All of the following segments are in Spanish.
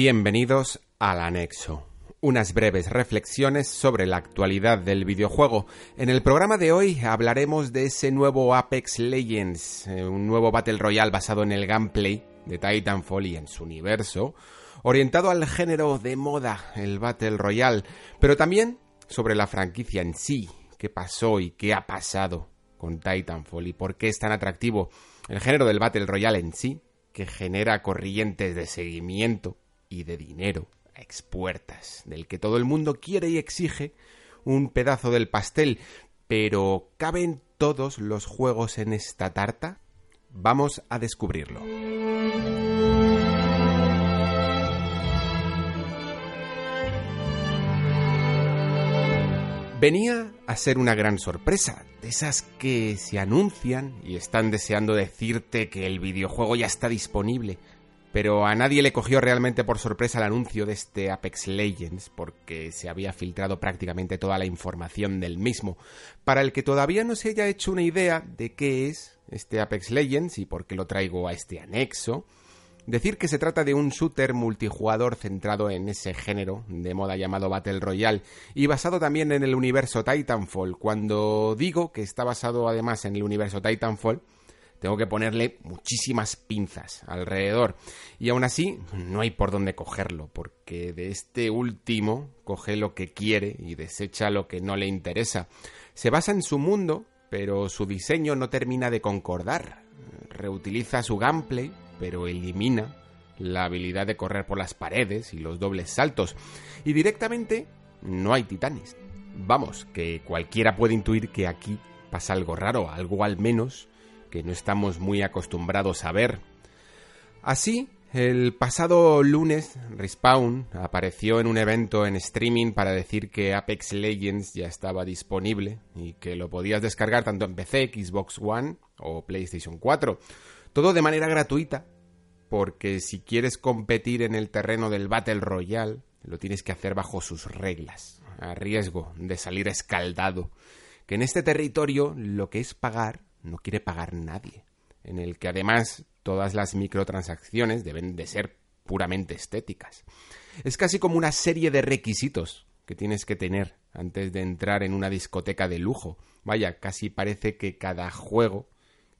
Bienvenidos al anexo. Unas breves reflexiones sobre la actualidad del videojuego. En el programa de hoy hablaremos de ese nuevo Apex Legends, eh, un nuevo Battle Royale basado en el gameplay de Titanfall y en su universo, orientado al género de moda, el Battle Royale, pero también sobre la franquicia en sí, qué pasó y qué ha pasado con Titanfall y por qué es tan atractivo el género del Battle Royale en sí, que genera corrientes de seguimiento y de dinero a expuertas, del que todo el mundo quiere y exige un pedazo del pastel, pero ¿caben todos los juegos en esta tarta? Vamos a descubrirlo. Venía a ser una gran sorpresa, de esas que se anuncian y están deseando decirte que el videojuego ya está disponible, pero a nadie le cogió realmente por sorpresa el anuncio de este Apex Legends porque se había filtrado prácticamente toda la información del mismo. Para el que todavía no se haya hecho una idea de qué es este Apex Legends y por qué lo traigo a este anexo, Decir que se trata de un shooter multijugador centrado en ese género de moda llamado Battle Royale y basado también en el universo Titanfall. Cuando digo que está basado además en el universo Titanfall, tengo que ponerle muchísimas pinzas alrededor. Y aún así, no hay por dónde cogerlo, porque de este último coge lo que quiere y desecha lo que no le interesa. Se basa en su mundo, pero su diseño no termina de concordar. Reutiliza su gameplay pero elimina la habilidad de correr por las paredes y los dobles saltos. Y directamente no hay titanes. Vamos, que cualquiera puede intuir que aquí pasa algo raro, algo al menos que no estamos muy acostumbrados a ver. Así, el pasado lunes, Respawn apareció en un evento en streaming para decir que Apex Legends ya estaba disponible y que lo podías descargar tanto en PC, Xbox One o PlayStation 4. Todo de manera gratuita, porque si quieres competir en el terreno del Battle Royale, lo tienes que hacer bajo sus reglas, a riesgo de salir escaldado. Que en este territorio lo que es pagar no quiere pagar nadie, en el que además todas las microtransacciones deben de ser puramente estéticas. Es casi como una serie de requisitos que tienes que tener antes de entrar en una discoteca de lujo. Vaya, casi parece que cada juego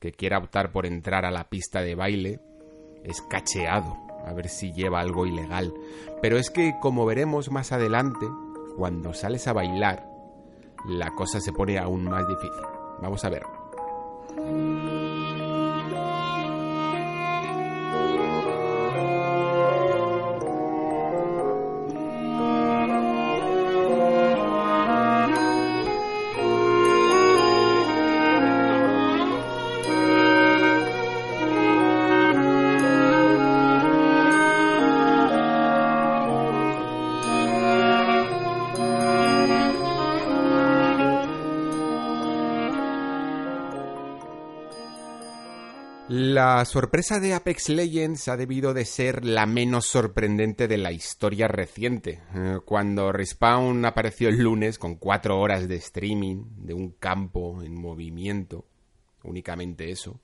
que quiera optar por entrar a la pista de baile es cacheado, a ver si lleva algo ilegal. Pero es que, como veremos más adelante, cuando sales a bailar, la cosa se pone aún más difícil. Vamos a ver. Thank you. La sorpresa de Apex Legends ha debido de ser la menos sorprendente de la historia reciente. Eh, cuando Respawn apareció el lunes con cuatro horas de streaming de un campo en movimiento, únicamente eso,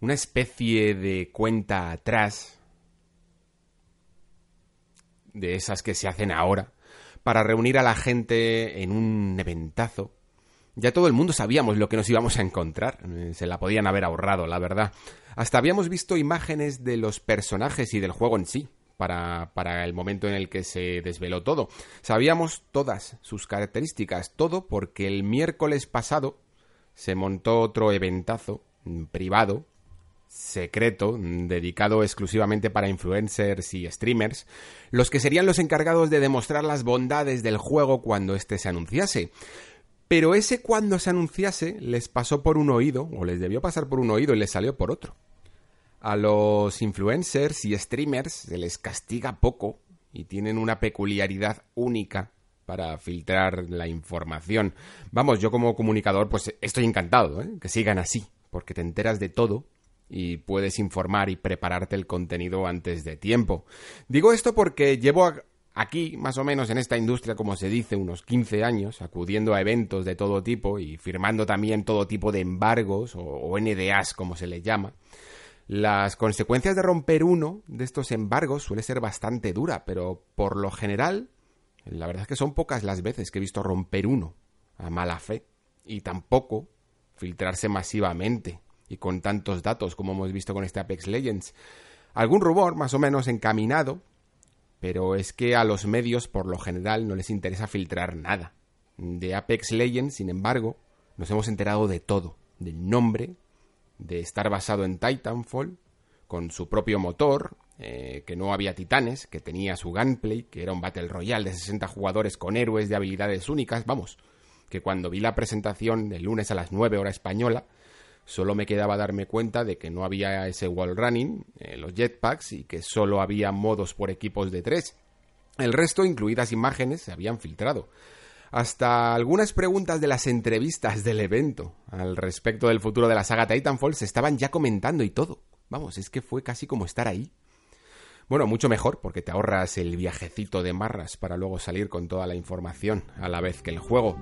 una especie de cuenta atrás de esas que se hacen ahora, para reunir a la gente en un eventazo ya todo el mundo sabíamos lo que nos íbamos a encontrar. Eh, se la podían haber ahorrado, la verdad. Hasta habíamos visto imágenes de los personajes y del juego en sí. Para, para, el momento en el que se desveló todo. Sabíamos todas sus características, todo porque el miércoles pasado se montó otro eventazo mm, privado, secreto, mm, dedicado exclusivamente para influencers y streamers, los que serían los encargados de demostrar las bondades del juego cuando éste se anunciase. Pero ese cuando se anunciase les pasó por un oído, o les debió pasar por un oído y les salió por otro. A los influencers y streamers se les castiga poco y tienen una peculiaridad única para filtrar la información. Vamos, yo como comunicador pues estoy encantado, ¿eh? que sigan así, porque te enteras de todo y puedes informar y prepararte el contenido antes de tiempo. Digo esto porque llevo aquí, más o menos en esta industria, como se dice, unos 15 años, acudiendo a eventos de todo tipo y firmando también todo tipo de embargos o, NDAs, como se les llama. Las consecuencias de romper uno de estos embargos suele ser bastante dura, pero por lo general la verdad es que son pocas las veces que he visto romper uno a mala fe y tampoco filtrarse masivamente y con tantos datos como hemos visto con este Apex Legends. Algún rumor más o menos encaminado, pero es que a los medios por lo general no les interesa filtrar nada. De Apex Legends, sin embargo, nos hemos enterado de todo, del nombre, de estar basado en Titanfall, con su propio motor, eh, que no había titanes, que tenía su gunplay, que era un Battle Royale de 60 jugadores con héroes de habilidades únicas, vamos, que cuando vi la presentación el lunes a las 9 hora española, solo me quedaba darme cuenta de que no había ese wall running, eh, los jetpacks, y que solo había modos por equipos de 3. El resto, incluidas imágenes, se habían filtrado. Hasta algunas preguntas de las entrevistas del evento al respecto del futuro de la saga Titanfall se estaban ya comentando y todo. Vamos, es que fue casi como estar ahí. Bueno, mucho mejor porque te ahorras el viajecito de marras para luego salir con toda la información a la vez que el juego.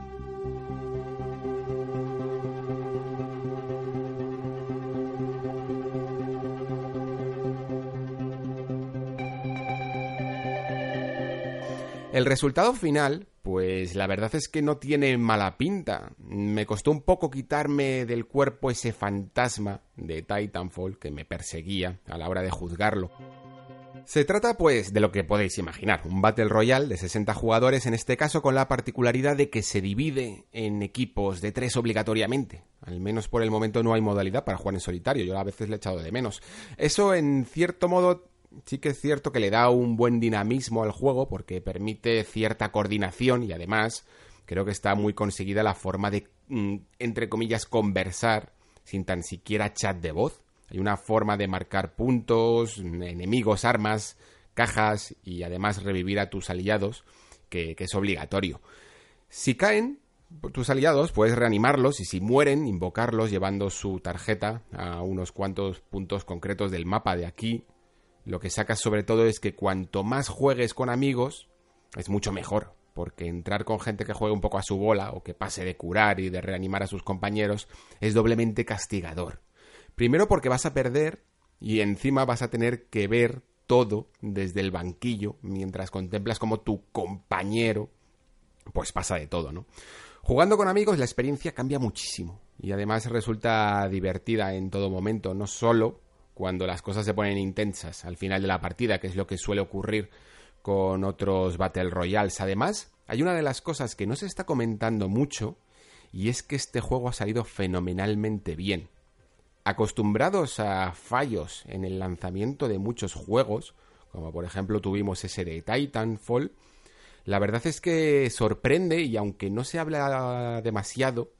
El resultado final, pues la verdad es que no tiene mala pinta. Me costó un poco quitarme del cuerpo ese fantasma de Titanfall que me perseguía a la hora de juzgarlo. Se trata, pues, de lo que podéis imaginar, un Battle Royale de 60 jugadores, en este caso con la particularidad de que se divide en equipos de 3 obligatoriamente. Al menos por el momento no hay modalidad para jugar en solitario, yo a veces le he echado de menos. Eso, en cierto modo, sí que es cierto que le da un buen dinamismo al juego porque permite cierta coordinación y además creo que está muy conseguida la forma de, mm, entre comillas, conversar sin tan siquiera chat de voz hay una forma de marcar puntos, enemigos, armas, cajas y además revivir a tus aliados que, es obligatorio. Si caen tus aliados, puedes reanimarlos y si mueren, invocarlos llevando su tarjeta a unos cuantos puntos concretos del mapa de aquí. Lo que sacas sobre todo es que cuanto más juegues con amigos, es mucho mejor, porque entrar con gente que juegue un poco a su bola o que pase de curar y de reanimar a sus compañeros es doblemente castigador. Primero porque vas a perder y encima vas a tener que ver todo desde el banquillo mientras contemplas como tu compañero pues pasa de todo, ¿no? Jugando con amigos la experiencia cambia muchísimo y además resulta divertida en todo momento, no solo cuando las cosas se ponen intensas al final de la partida, que es lo que suele ocurrir con otros Battle Royales. Además, hay una de las cosas que no se está comentando mucho y es que este juego ha salido fenomenalmente bien acostumbrados a fallos en el lanzamiento de muchos juegos, como por ejemplo tuvimos ese de Titanfall, la verdad es que sorprende y aunque no se habla demasiado,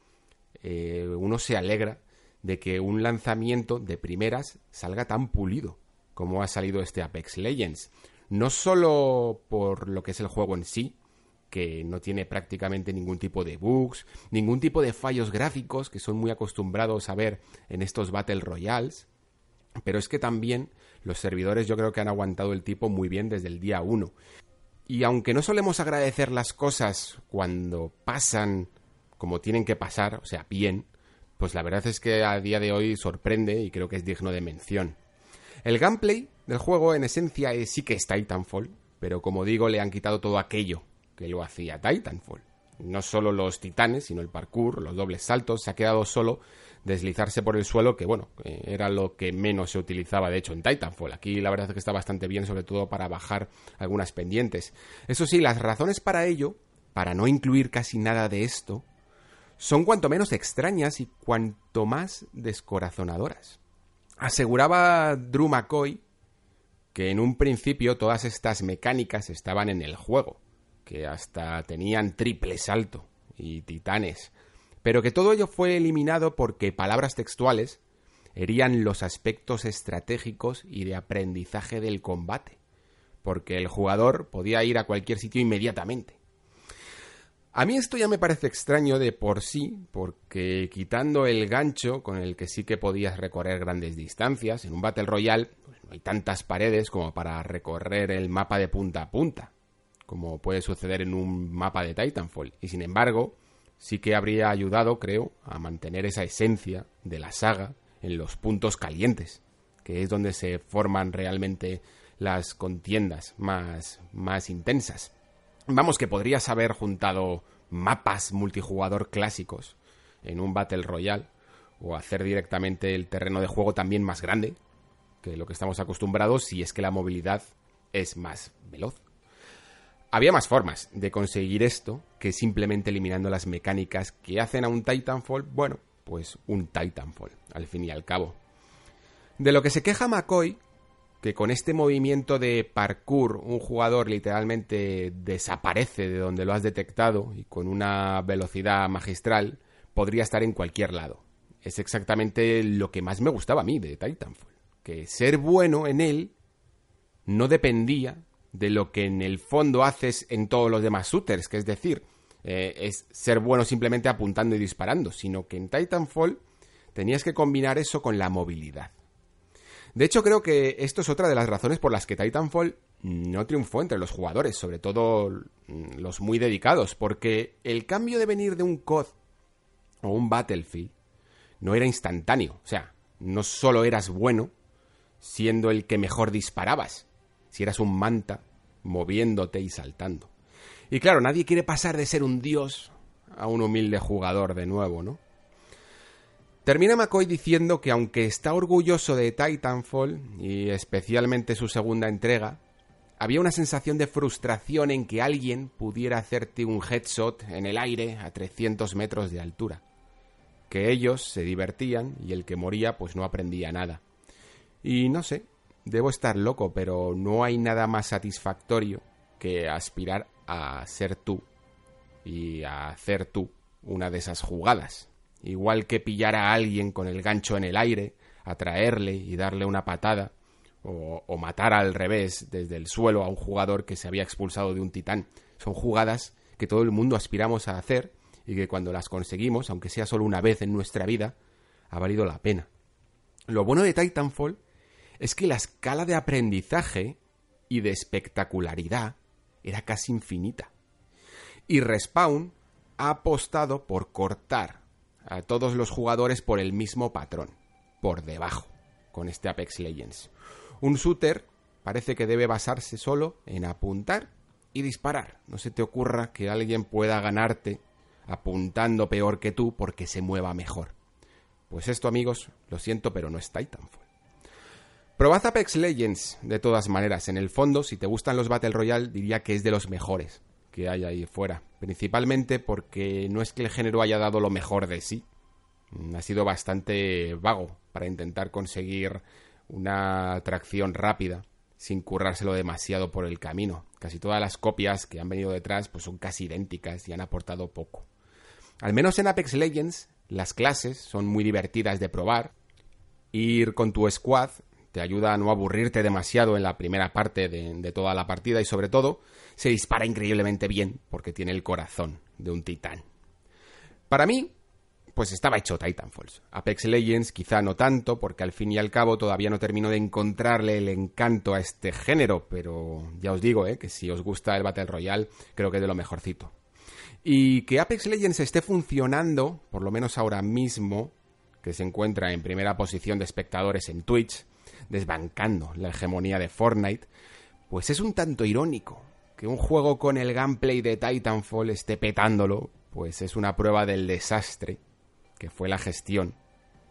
eh, uno se alegra de que un lanzamiento de primeras salga tan pulido como ha salido este Apex Legends. No solo por lo que es el juego en sí, que no tiene prácticamente ningún tipo de bugs, ningún tipo de fallos gráficos que son muy acostumbrados a ver en estos Battle Royales. Pero es que también los servidores yo creo que han aguantado el tipo muy bien desde el día 1. Y aunque no solemos agradecer las cosas cuando pasan como tienen que pasar, o sea, bien, pues la verdad es que a día de hoy sorprende y creo que es digno de mención. El gameplay del juego en esencia sí que es Titanfall, pero como digo le han quitado todo aquello que lo hacía Titanfall. No solo los titanes, sino el parkour, los dobles saltos, se ha quedado solo deslizarse por el suelo, que bueno, era lo que menos se utilizaba de hecho en Titanfall. Aquí la verdad es que está bastante bien, sobre todo para bajar algunas pendientes. Eso sí, las razones para ello, para no incluir casi nada de esto, son cuanto menos extrañas y cuanto más descorazonadoras. Aseguraba Drew McCoy que en un principio todas estas mecánicas estaban en el juego, que hasta tenían triple salto y titanes. pero que todo ello fue eliminado porque palabras textuales herían los aspectos estratégicos y de aprendizaje del combate, porque el jugador podía ir a cualquier sitio inmediatamente. A mí esto ya me parece extraño de por sí, porque quitando el gancho con el que sí que podías recorrer grandes distancias, en un Battle Royale pues no hay tantas paredes como para recorrer el mapa de punta a punta, como puede suceder en un mapa de Titanfall. Y sin embargo, sí que habría ayudado, creo, a mantener esa esencia de la saga en los puntos calientes, que es donde se forman realmente las contiendas más, más intensas. Vamos, que podrías haber juntado mapas multijugador clásicos en un Battle Royale o hacer directamente el terreno de juego también más grande que lo que estamos acostumbrados si es que la movilidad es más veloz. Había más formas de conseguir esto que simplemente eliminando las mecánicas que hacen a un Titanfall, bueno, pues un Titanfall, al fin y al cabo. De lo que se queja McCoy, que con este movimiento de parkour un jugador literalmente desaparece de donde lo has detectado y con una velocidad magistral podría estar en cualquier lado. Es exactamente lo que más me gustaba a mí de Titanfall, que ser bueno en él no dependía de lo que en el fondo haces en todos los demás shooters, que es decir, eh, es ser bueno simplemente apuntando y disparando, sino que en Titanfall tenías que combinar eso con la movilidad. De hecho, creo que esto es otra de las razones por las que Titanfall no triunfó entre los jugadores, sobre todo mm, los muy dedicados, porque el cambio de venir de un COD o un Battlefield no era instantáneo, o sea, no solo eras bueno siendo el que mejor disparabas, si eras un manta moviéndote y saltando. Y claro, nadie quiere pasar de ser un dios a un humilde jugador de nuevo, ¿no? Termina McCoy diciendo que aunque está orgulloso de Titanfall, y especialmente su segunda entrega, había una sensación de frustración en que alguien pudiera hacerte un headshot en el aire a 300 metros de altura. Que ellos se divertían y el que moría pues no aprendía nada. Y no sé, debo estar loco, pero no hay nada más satisfactorio que aspirar a ser tú y a hacer tú una de esas jugadas. Igual que pillar a alguien con el gancho en el aire, atraerle y darle una patada, o, matar al revés desde el suelo a un jugador que se había expulsado de un titán. Son jugadas que todo el mundo aspiramos a hacer y que cuando las conseguimos, aunque sea solo una vez en nuestra vida, ha valido la pena. Lo bueno de Titanfall es que la escala de aprendizaje y de espectacularidad era casi infinita. Y Respawn ha apostado por cortar a todos los jugadores por el mismo patrón, por debajo, con este Apex Legends. Un shooter parece que debe basarse solo en apuntar y disparar. No se te ocurra que alguien pueda ganarte apuntando peor que tú porque se mueva mejor. Pues esto, amigos, lo siento, pero no es Titanfall. Probad Apex Legends, de todas maneras. En el fondo, si te gustan los Battle Royale, diría que es de los mejores que hay ahí fuera. Principalmente porque no es que el género haya dado lo mejor de sí. Ha sido bastante vago para intentar conseguir una atracción rápida sin currárselo demasiado por el camino. Casi todas las copias que han venido detrás pues son casi idénticas y han aportado poco. Al menos en Apex Legends las clases son muy divertidas de probar. Ir con tu squad te ayuda a no aburrirte demasiado en la primera parte de, toda la partida y sobre todo se dispara increíblemente bien porque tiene el corazón de un titán. Para mí, pues estaba hecho Titanfalls. Apex Legends quizá no tanto porque al fin y al cabo todavía no termino de encontrarle el encanto a este género, pero ya os digo, ¿eh? que si os gusta el Battle Royale creo que es de lo mejorcito. Y que Apex Legends esté funcionando, por lo menos ahora mismo, que se encuentra en primera posición de espectadores en Twitch, desbancando la hegemonía de Fortnite, pues es un tanto irónico. Que un juego con el gameplay de Titanfall esté petándolo, pues es una prueba del desastre que fue la gestión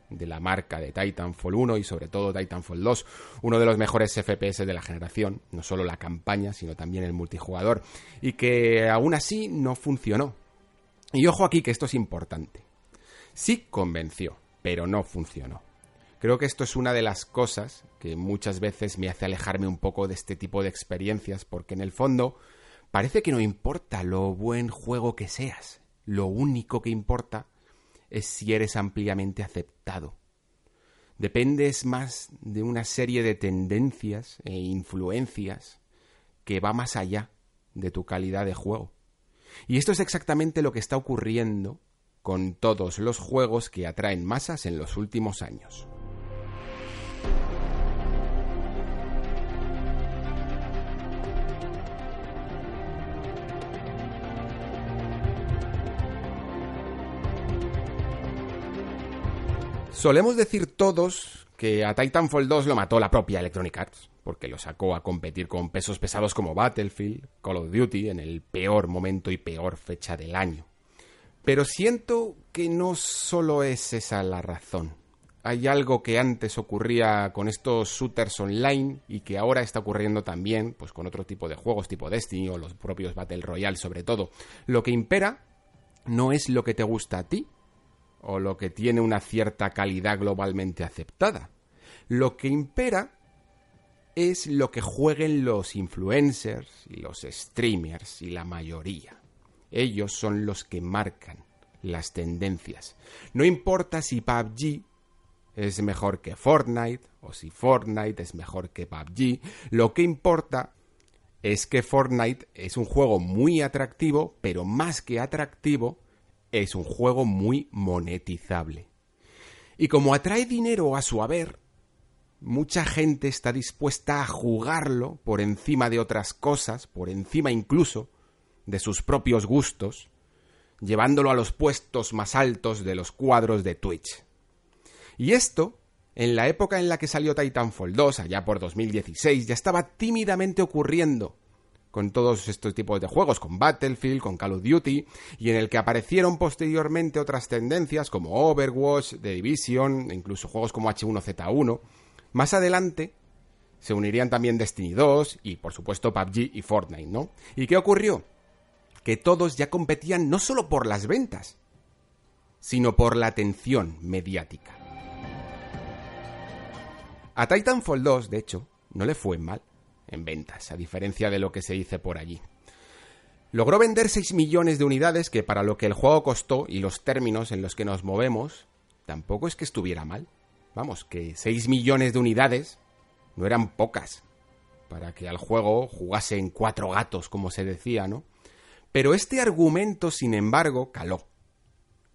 de la marca de Titanfall 1 y sobre todo Titanfall 2, uno de los mejores FPS de la generación, no solo la campaña, sino también el multijugador, y que aún así no funcionó. Y ojo aquí que esto es importante. Sí convenció, pero no funcionó. Creo que esto es una de las cosas que muchas veces me hace alejarme un poco de este tipo de experiencias, porque en el fondo parece que no importa lo buen juego que seas, lo único que importa es si eres ampliamente aceptado. Dependes más de una serie de tendencias e influencias que va más allá de tu calidad de juego. Y esto es exactamente lo que está ocurriendo con todos los juegos que atraen masas en los últimos años. Solemos decir todos que a Titanfall 2 lo mató la propia Electronic Arts, porque lo sacó a competir con pesos pesados como Battlefield, Call of Duty, en el peor momento y peor fecha del año. Pero siento que no solo es esa la razón. Hay algo que antes ocurría con estos shooters online y que ahora está ocurriendo también pues con otro tipo de juegos tipo Destiny o los propios Battle Royale sobre todo. Lo que impera no es lo que te gusta a ti, o lo que tiene una cierta calidad globalmente aceptada. Lo que impera es lo que jueguen los influencers y los streamers y la mayoría. Ellos son los que marcan las tendencias. No importa si PUBG es mejor que Fortnite o si Fortnite es mejor que PUBG, lo que importa es que Fortnite es un juego muy atractivo, pero más que atractivo, es un juego muy monetizable. Y como atrae dinero a su haber, mucha gente está dispuesta a jugarlo por encima de otras cosas, por encima incluso de sus propios gustos, llevándolo a los puestos más altos de los cuadros de Twitch. Y esto, en la época en la que salió Titanfall 2, allá por 2016, ya estaba tímidamente ocurriendo con todos estos tipos de juegos, con Battlefield, con Call of Duty, y en el que aparecieron posteriormente otras tendencias como Overwatch, The Division, incluso juegos como H1Z1. Más adelante se unirían también Destiny 2 y por supuesto PUBG y Fortnite, ¿no? ¿Y qué ocurrió? Que todos ya competían no solo por las ventas, sino por la atención mediática. A Titanfall 2, de hecho, no le fue mal en ventas, a diferencia de lo que se dice por allí. Logró vender 6 millones de unidades, que para lo que el juego costó y los términos en los que nos movemos, tampoco es que estuviera mal. Vamos, que 6 millones de unidades no eran pocas para que al juego jugase en cuatro gatos, como se decía, ¿no? Pero este argumento, sin embargo, caló.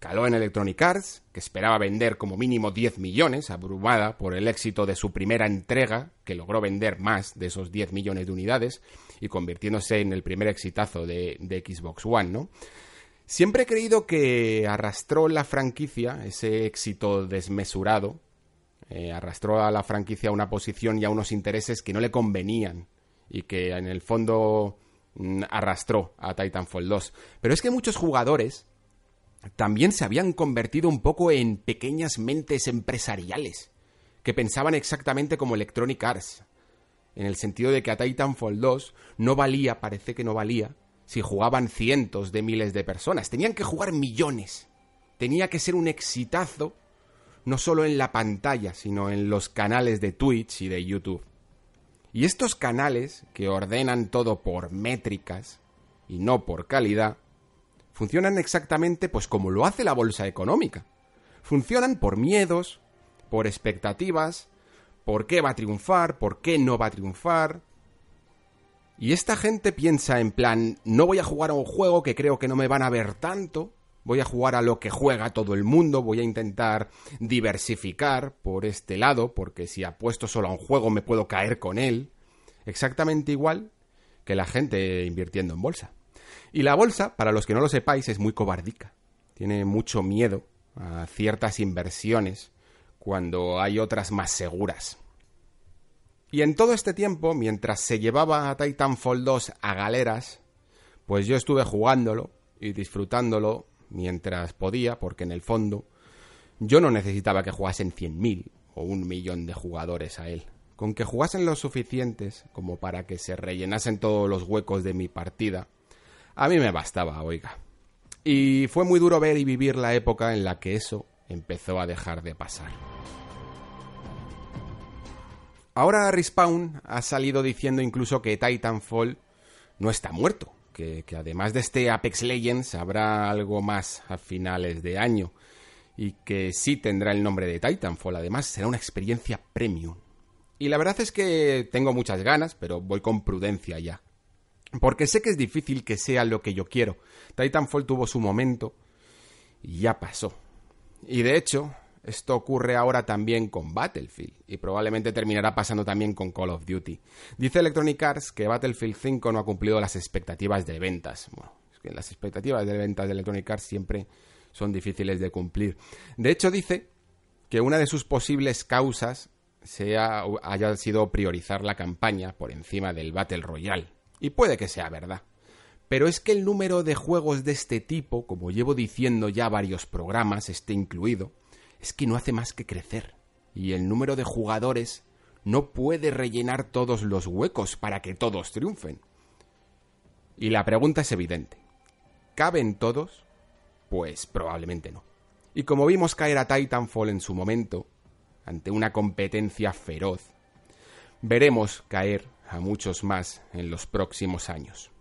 Caló en Electronic Arts, que esperaba vender como mínimo 10 millones, abrumada por el éxito de su primera entrega, que logró vender más de esos 10 millones de unidades y convirtiéndose en el primer exitazo de, Xbox One, ¿no? Siempre he creído que arrastró la franquicia, ese éxito desmesurado, eh, arrastró a la franquicia a una posición y a unos intereses que no le convenían y que en el fondo mm, arrastró a Titanfall 2. Pero es que muchos jugadores también se habían convertido un poco en pequeñas mentes empresariales, que pensaban exactamente como Electronic Arts, en el sentido de que a Titanfall 2 no valía, parece que no valía, si jugaban cientos de miles de personas, tenían que jugar millones, tenía que ser un exitazo, no solo en la pantalla, sino en los canales de Twitch y de YouTube. Y estos canales, que ordenan todo por métricas y no por calidad, funcionan exactamente pues como lo hace la bolsa económica. Funcionan por miedos, por expectativas, por qué va a triunfar, por qué no va a triunfar. Y esta gente piensa en plan, no voy a jugar a un juego que creo que no me van a ver tanto, voy a jugar a lo que juega todo el mundo, voy a intentar diversificar por este lado, porque si apuesto solo a un juego me puedo caer con él. Exactamente igual que la gente invirtiendo en bolsa. Y la bolsa, para los que no lo sepáis, es muy cobardica. Tiene mucho miedo a ciertas inversiones cuando hay otras más seguras. Y en todo este tiempo, mientras se llevaba a Titanfall 2 a galeras, pues yo estuve jugándolo y disfrutándolo mientras podía, porque en el fondo yo no necesitaba que jugasen 100.000 o un millón de jugadores a él. Con que jugasen los suficientes como para que se rellenasen todos los huecos de mi partida, a mí me bastaba, oiga. Y fue muy duro ver y vivir la época en la que eso empezó a dejar de pasar. Ahora Respawn ha salido diciendo incluso que Titanfall no está muerto, que, que, además de este Apex Legends habrá algo más a finales de año. y que sí tendrá el nombre de Titanfall. Además, será una experiencia premium. Y la verdad es que tengo muchas ganas, pero voy con prudencia ya. Porque sé que es difícil que sea lo que yo quiero. Titanfall tuvo su momento y ya pasó. Y de hecho, esto ocurre ahora también con Battlefield y probablemente terminará pasando también con Call of Duty. Dice Electronic Arts que Battlefield 5 no ha cumplido las expectativas de ventas. Bueno, es que las expectativas de ventas de Electronic Arts siempre son difíciles de cumplir. De hecho, dice que una de sus posibles causas sea, haya sido priorizar la campaña por encima del Battle Royale. Y puede que sea verdad. Pero es que el número de juegos de este tipo, como llevo diciendo ya varios programas, esté incluido, es que no hace más que crecer. Y el número de jugadores no puede rellenar todos los huecos para que todos triunfen. Y la pregunta es evidente. ¿Caben todos? Pues probablemente no. Y como vimos caer a Titanfall en su momento, ante una competencia feroz, veremos caer a muchos más en los próximos años.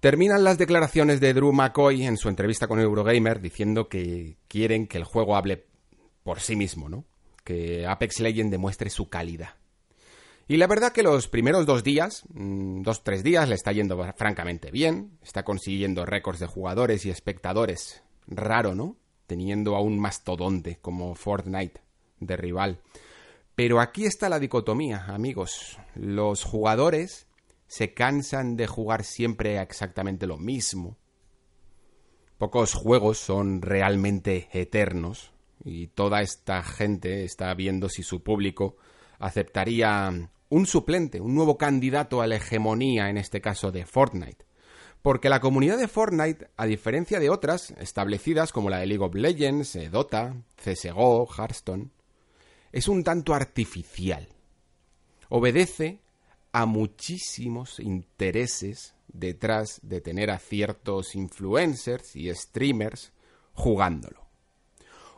Terminan las declaraciones de Drew McCoy en su entrevista con Eurogamer diciendo que quieren que el juego hable por sí mismo, ¿no? Que Apex Legends demuestre su calidad. Y la verdad que los primeros dos días, mm, dos, tres días, le está yendo francamente bien. Está consiguiendo récords de jugadores y espectadores. Raro, ¿no? Teniendo a un mastodonte como Fortnite de rival. Pero aquí está la dicotomía, amigos. Los jugadores se cansan de jugar siempre exactamente lo mismo. Pocos juegos son realmente eternos y toda esta gente está viendo si su público aceptaría un suplente, un nuevo candidato a la hegemonía, en este caso de Fortnite. Porque la comunidad de Fortnite, a diferencia de otras establecidas como la de League of Legends, eh, Dota, CSGO, Hearthstone, es un tanto artificial. Obedece a muchísimos intereses detrás de tener a ciertos influencers y streamers jugándolo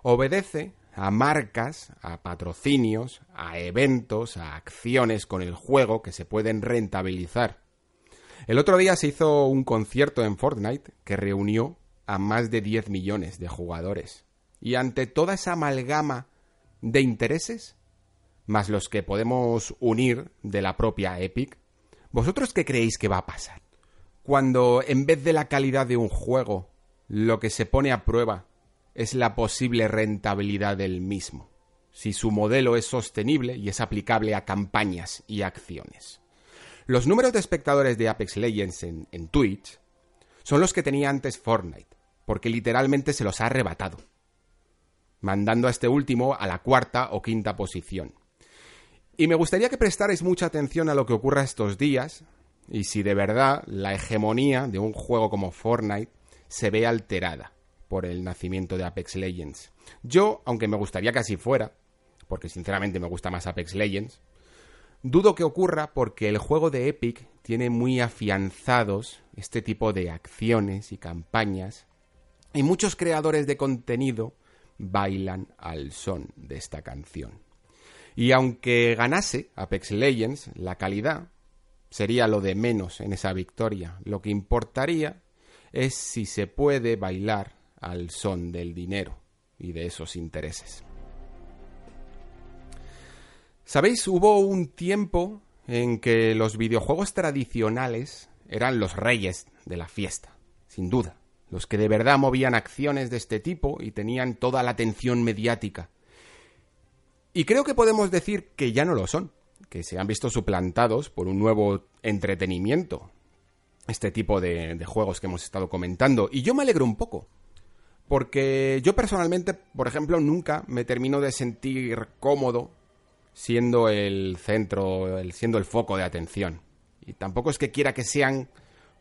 obedece a marcas, a patrocinios, a eventos, a acciones con el juego que se pueden rentabilizar. El otro día se hizo un concierto en Fortnite que reunió a más de 10 millones de jugadores. Y ante toda esa amalgama de intereses, más los que podemos unir de la propia Epic, ¿vosotros qué creéis que va a pasar? Cuando en vez de la calidad de un juego, lo que se pone a prueba es la posible rentabilidad del mismo, si su modelo es sostenible y es aplicable a campañas y acciones. Los números de espectadores de Apex Legends en, Twitch son los que tenía antes Fortnite, porque literalmente se los ha arrebatado, mandando a este último a la cuarta o quinta posición. Y me gustaría que prestarais mucha atención a lo que ocurra estos días y si de verdad la hegemonía de un juego como Fortnite se ve alterada por el nacimiento de Apex Legends. Yo, aunque me gustaría que así fuera, porque sinceramente me gusta más Apex Legends, dudo que ocurra porque el juego de Epic tiene muy afianzados este tipo de acciones y campañas, y muchos creadores de contenido bailan al son de esta canción. Y aunque ganase Apex Legends, la calidad sería lo de menos en esa victoria. Lo que importaría es si se puede bailar al son del dinero y de esos intereses. ¿Sabéis? Hubo un tiempo en que los videojuegos tradicionales eran los reyes de la fiesta, sin duda, los que de verdad movían acciones de este tipo y tenían toda la atención mediática. Y creo que podemos decir que ya no lo son, que se han visto suplantados por un nuevo entretenimiento, este tipo de, juegos que hemos estado comentando. Y yo me alegro un poco, porque yo personalmente, por ejemplo, nunca me termino de sentir cómodo siendo el centro, siendo el foco de atención. Y tampoco es que quiera que sean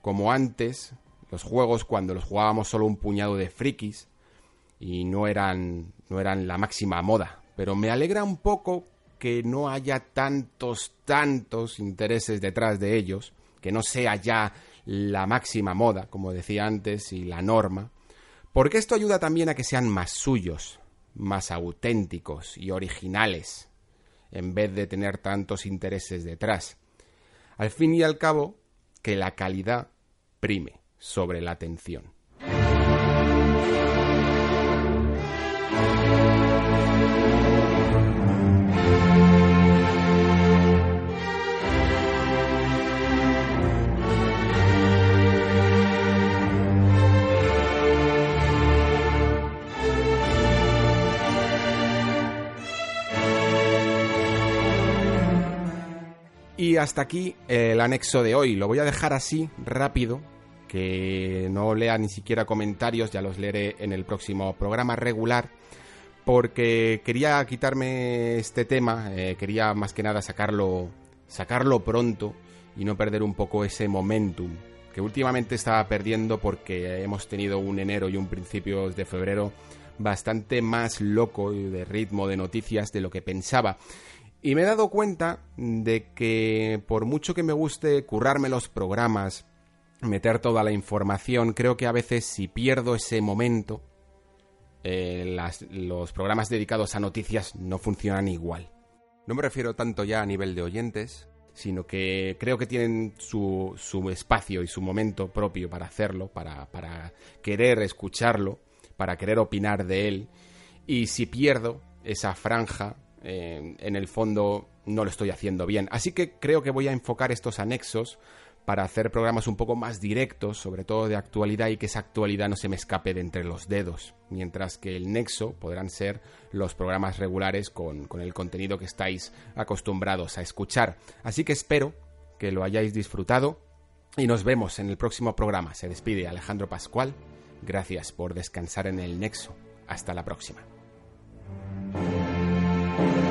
como antes los juegos cuando los jugábamos solo un puñado de frikis y no eran, no eran la máxima moda. Pero me alegra un poco que no haya tantos, tantos intereses detrás de ellos, que no sea ya la máxima moda, como decía antes, y la norma, Porque esto ayuda también a que sean más suyos, más auténticos y originales, en vez de tener tantos intereses detrás. Al fin y al cabo, que la calidad prime sobre la atención. Y hasta aquí el anexo de hoy. Lo voy a dejar así, rápido, que no lea ni siquiera comentarios, ya los leeré en el próximo programa regular, porque quería quitarme este tema, eh, quería más que nada sacarlo, sacarlo pronto y no perder un poco ese momentum que últimamente estaba perdiendo porque hemos tenido un enero y un principio de febrero bastante más loco y de ritmo de noticias de lo que pensaba. Y me he dado cuenta de que por mucho que me guste currarme los programas, meter toda la información, creo que a veces si pierdo ese momento, eh, los programas dedicados a noticias no funcionan igual. No me refiero tanto ya a nivel de oyentes, sino que creo que tienen su, su espacio y su momento propio para hacerlo, para, para querer escucharlo, para querer opinar de él. Y si pierdo esa franja, eh, en el fondo no lo estoy haciendo bien. Así que creo que voy a enfocar estos anexos para hacer programas un poco más directos, sobre todo de actualidad, y que esa actualidad no se me escape de entre los dedos, mientras que el nexo podrán ser los programas regulares con, con el contenido que estáis acostumbrados a escuchar. Así que espero que lo hayáis disfrutado y nos vemos en el próximo programa. Se despide Alejandro Pascual. Gracias por descansar en el nexo. Hasta la próxima. thank you